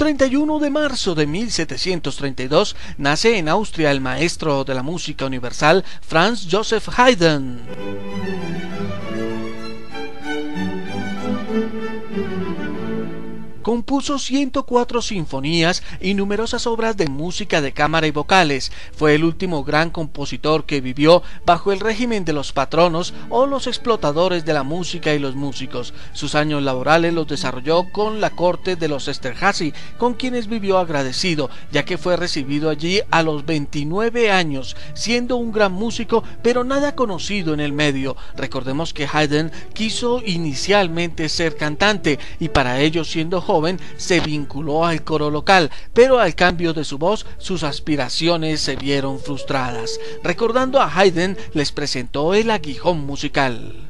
31 de marzo de 1732 nace en Austria el maestro de la música universal Franz Joseph Haydn. Compuso 104 sinfonías y numerosas obras de música de cámara y vocales. Fue el último gran compositor que vivió bajo el régimen de los patronos o los explotadores de la música y los músicos. Sus años laborales los desarrolló con la corte de los Esterházy, con quienes vivió agradecido, ya que fue recibido allí a los 29 años, siendo un gran músico, pero nada conocido en el medio. Recordemos que Haydn quiso inicialmente ser cantante y para ello siendo se vinculó al coro local, pero al cambio de su voz sus aspiraciones se vieron frustradas. Recordando a Haydn les presentó el aguijón musical.